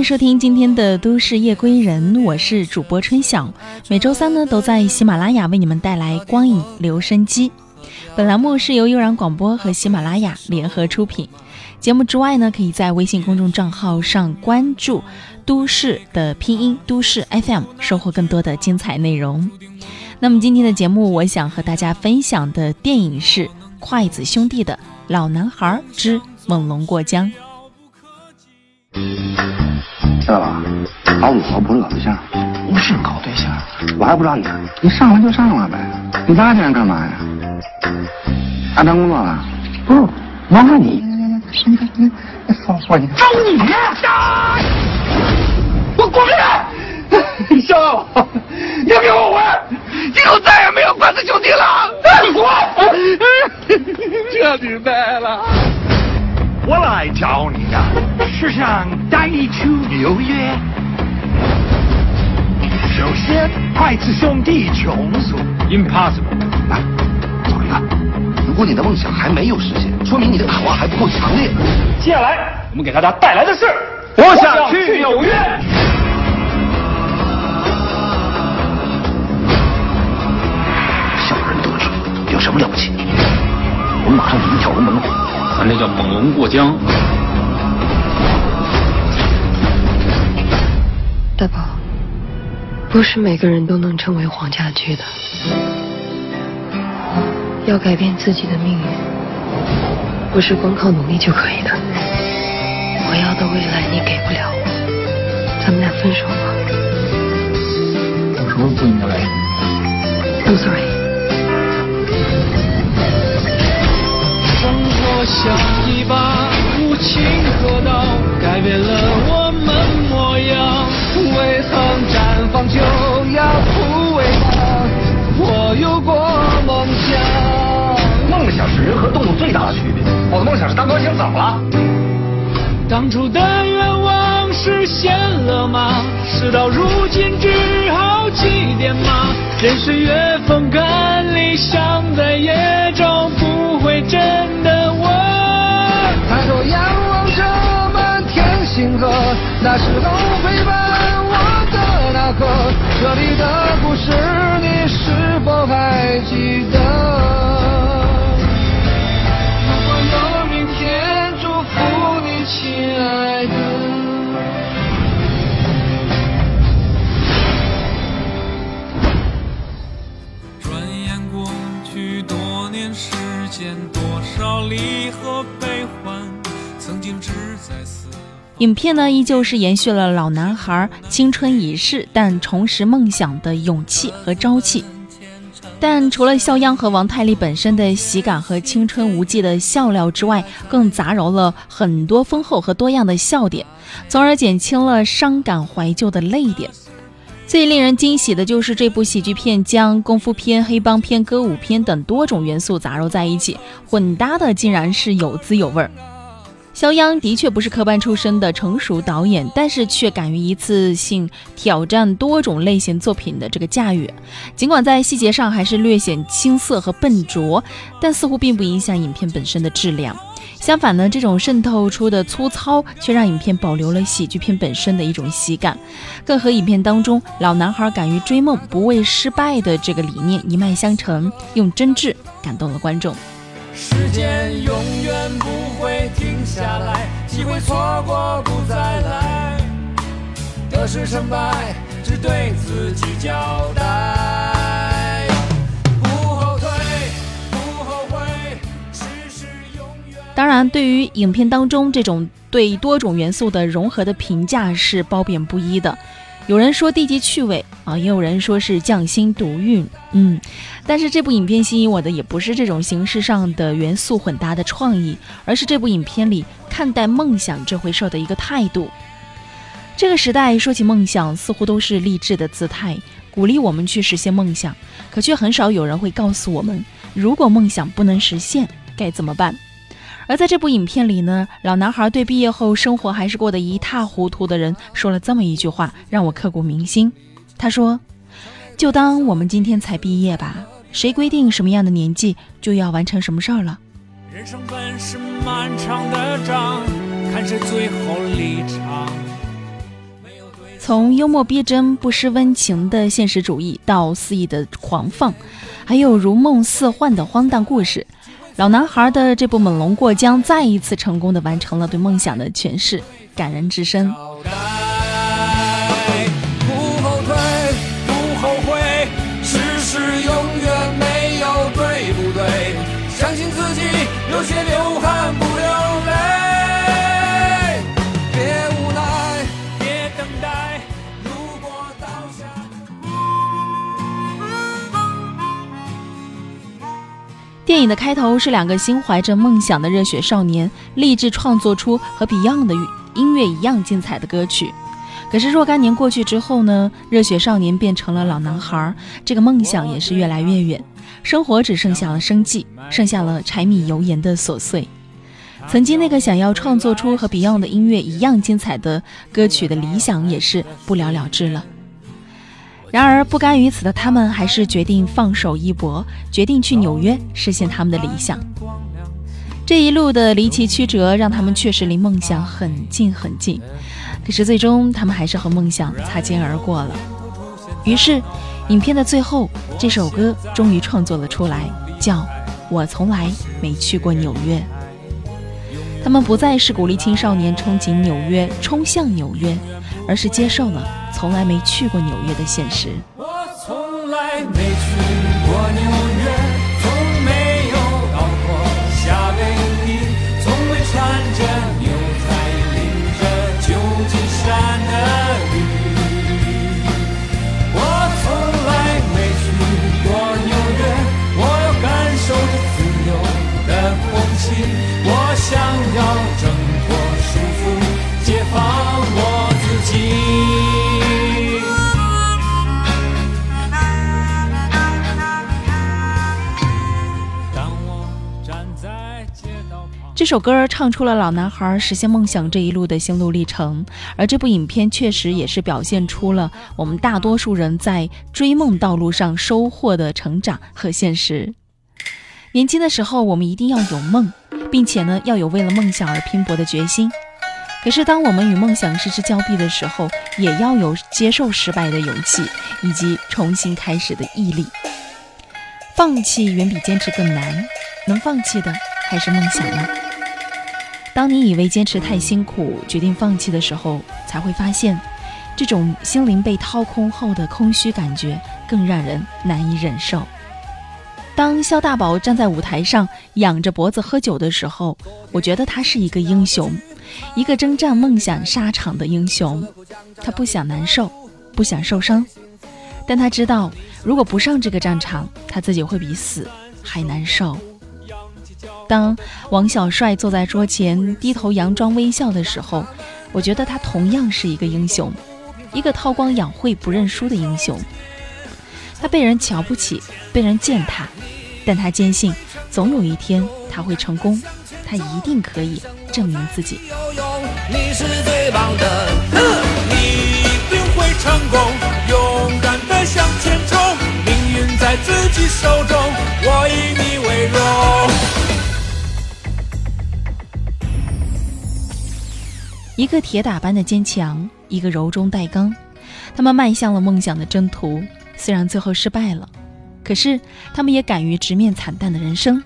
欢迎收听今天的《都市夜归人》，我是主播春晓。每周三呢，都在喜马拉雅为你们带来光影留声机。本栏目是由悠然广播和喜马拉雅联合出品。节目之外呢，可以在微信公众账号上关注“都市”的拼音“都市 FM”，收获更多的精彩内容。那么今天的节目，我想和大家分享的电影是筷子兄弟的《老男孩之猛龙过江》。知道吧？找我不是搞对象，不是搞对象，我还不知道你，你上来就上来呗。你拉进来干嘛呀？安排工作了？不是，麻烦你。你你你放我你找你！我滚你笑我！你给我滚！以后再也没有筷子兄弟了！你滚！这你败了！我来找你的是想带你去纽约。首先，筷子兄弟穷死，impossible。来，走一个。如果你的梦想还没有实现，说明你的渴望还不够强烈。接下来，我们给大家带来的是，我想去纽约。小人得志，有什么了不起？我们马上一条龙门户。咱这叫猛龙过江。不是每个人都能成为黄家驹的。要改变自己的命运，不是光靠努力就可以的。我要的未来你给不了我，咱们俩分手吧。有什么不应该来？I'm sorry。我像一把无情河道，改变了我们绽放就要枯萎了。我有过梦想。梦想是人和动物最大的区别。我的梦想是当歌星，怎么了？当初的愿望实现了吗？事到如今只好祭奠吗？任岁月风干理想，在夜中不会真的我。抬头仰望着满天星河，那时候陪伴这里的故事你是否还记得？如果有明天，祝福你，亲爱的。转眼过去多年时间，多少离合悲欢。曾经只在思影片呢，依旧是延续了老男孩青春已逝但重拾梦想的勇气和朝气。但除了肖央和王太利本身的喜感和青春无忌的笑料之外，更杂糅了很多丰厚和多样的笑点，从而减轻了伤感怀旧的泪点。最令人惊喜的就是这部喜剧片将功夫片、黑帮片、歌舞片等多种元素杂糅在一起，混搭的竟然是有滋有味儿。肖央的确不是科班出身的成熟导演，但是却敢于一次性挑战多种类型作品的这个驾驭。尽管在细节上还是略显青涩和笨拙，但似乎并不影响影片本身的质量。相反呢，这种渗透出的粗糙却让影片保留了喜剧片本身的一种喜感，更和影片当中老男孩敢于追梦、不畏失败的这个理念一脉相承，用真挚感动了观众。时间永远不会停下来，机会错过不再来，得失成败只对自己交代。不后退，不后悔，只是永远。当然，对于影片当中这种对多种元素的融合的评价是褒贬不一的。有人说低级趣味啊，也有人说是匠心独运，嗯，但是这部影片吸引我的也不是这种形式上的元素混搭的创意，而是这部影片里看待梦想这回事的一个态度。这个时代说起梦想，似乎都是励志的姿态，鼓励我们去实现梦想，可却很少有人会告诉我们，如果梦想不能实现，该怎么办。而在这部影片里呢，老男孩对毕业后生活还是过得一塌糊涂的人说了这么一句话，让我刻骨铭心。他说：“就当我们今天才毕业吧，谁规定什么样的年纪就要完成什么事儿了？”人生本是漫长的仗，看谁最后离场。从幽默逼真、不失温情的现实主义，到肆意的狂放，还有如梦似幻的荒诞故事，老男孩的这部《猛龙过江》再一次成功的完成了对梦想的诠释，感人至深。电影的开头是两个心怀着梦想的热血少年立志创作出和 Beyond 的音乐一样精彩的歌曲。可是若干年过去之后呢，热血少年变成了老男孩，这个梦想也是越来越远，生活只剩下了生计，剩下了柴米油盐的琐碎。曾经那个想要创作出和 Beyond 的音乐一样精彩的歌曲的理想，也是不了了之了。然而，不甘于此的他们还是决定放手一搏，决定去纽约实现他们的理想。这一路的离奇曲折，让他们确实离梦想很近很近。可是，最终他们还是和梦想擦肩而过了。于是，影片的最后，这首歌终于创作了出来，叫《我从来没去过纽约》。他们不再是鼓励青少年憧憬纽约、冲向纽约，而是接受了从来没去过纽约的现实。我从来没去过纽约，从没有到过夏威夷，从未穿着牛仔淋着旧金山的雨。我从来没去过纽约，我要感受着自由的空气，我想要首歌唱出了老男孩实现梦想这一路的心路历程，而这部影片确实也是表现出了我们大多数人在追梦道路上收获的成长和现实。年轻的时候，我们一定要有梦，并且呢，要有为了梦想而拼搏的决心。可是，当我们与梦想失之交臂的时候，也要有接受失败的勇气，以及重新开始的毅力。放弃远比坚持更难，能放弃的还是梦想呢？当你以为坚持太辛苦，决定放弃的时候，才会发现，这种心灵被掏空后的空虚感觉更让人难以忍受。当肖大宝站在舞台上仰着脖子喝酒的时候，我觉得他是一个英雄，一个征战梦想沙场的英雄。他不想难受，不想受伤，但他知道，如果不上这个战场，他自己会比死还难受。当王小帅坐在桌前低头佯装微笑的时候，我觉得他同样是一个英雄，一个韬光养晦、不认输的英雄。他被人瞧不起，被人践踏，但他坚信，总有一天他会成功，他一定可以证明自己。你是最棒的，你一定会成功，勇敢的向前冲，命运在自己手中，我以你为荣。一个铁打般的坚强，一个柔中带刚，他们迈向了梦想的征途。虽然最后失败了，可是他们也敢于直面惨淡的人生，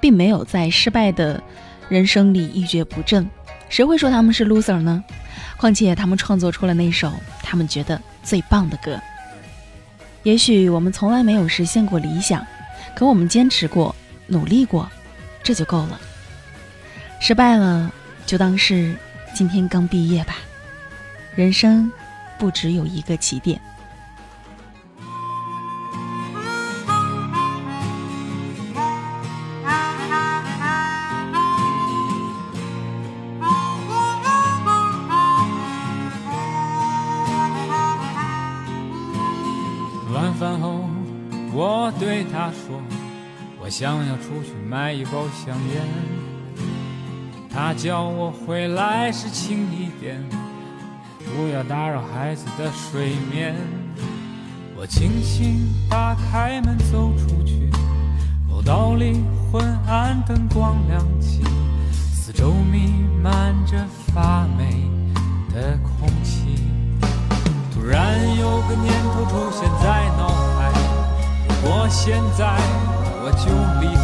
并没有在失败的人生里一蹶不振。谁会说他们是 loser 呢？况且他们创作出了那首他们觉得最棒的歌。也许我们从来没有实现过理想，可我们坚持过，努力过，这就够了。失败了，就当是今天刚毕业吧。人生不只有一个起点。晚饭后，我对他说：“我想要出去买一包香烟。”他叫我回来时轻一点，不要打扰孩子的睡眠。我轻轻打开门走出去，楼道里昏暗灯光亮起，四周弥漫着发霉的空气。突然有个念头出现在脑海，我现在我就离，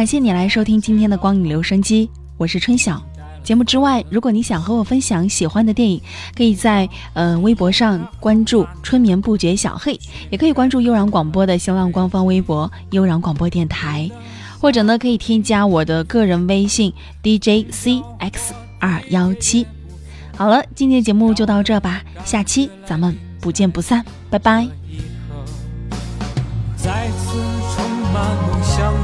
感谢你来收听今天的光影留声机，我是春晓。节目之外，如果你想和我分享喜欢的电影，可以在呃微博上关注“春眠不觉小黑”，也可以关注悠然广播的新浪官方微博“悠然广播电台”，或者呢可以添加我的个人微信 DJCX 二幺七。好了，今天的节目就到这吧，下期咱们不见不散，拜拜。再次充满梦想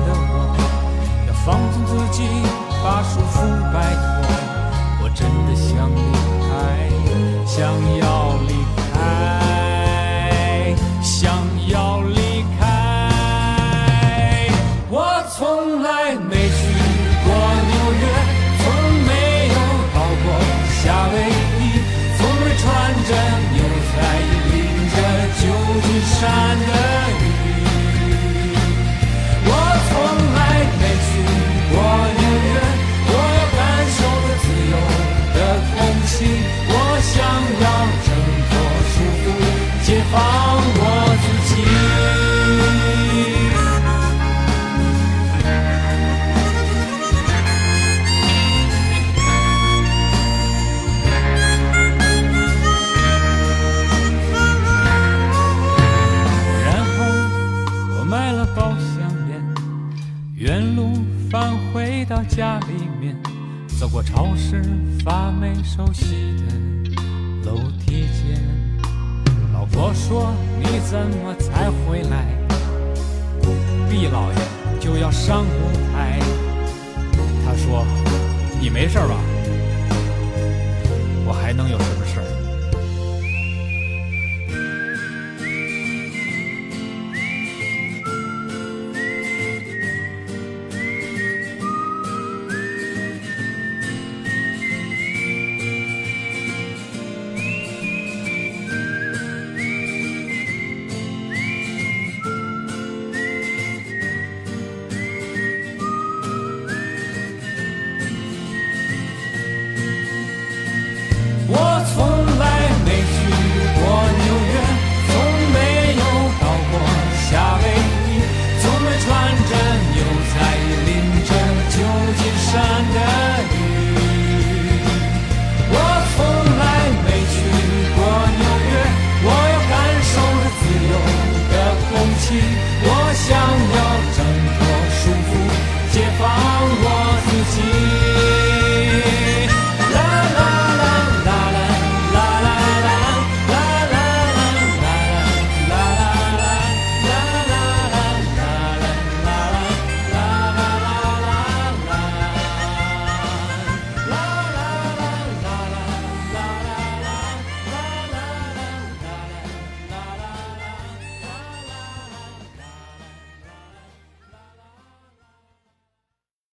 买了包香烟，原路返回到家里面，走过潮湿发霉熟悉的楼梯间。老婆说：“你怎么才回来？”毕老爷就要上舞台。他说：“你没事吧？我还能有什么事儿？”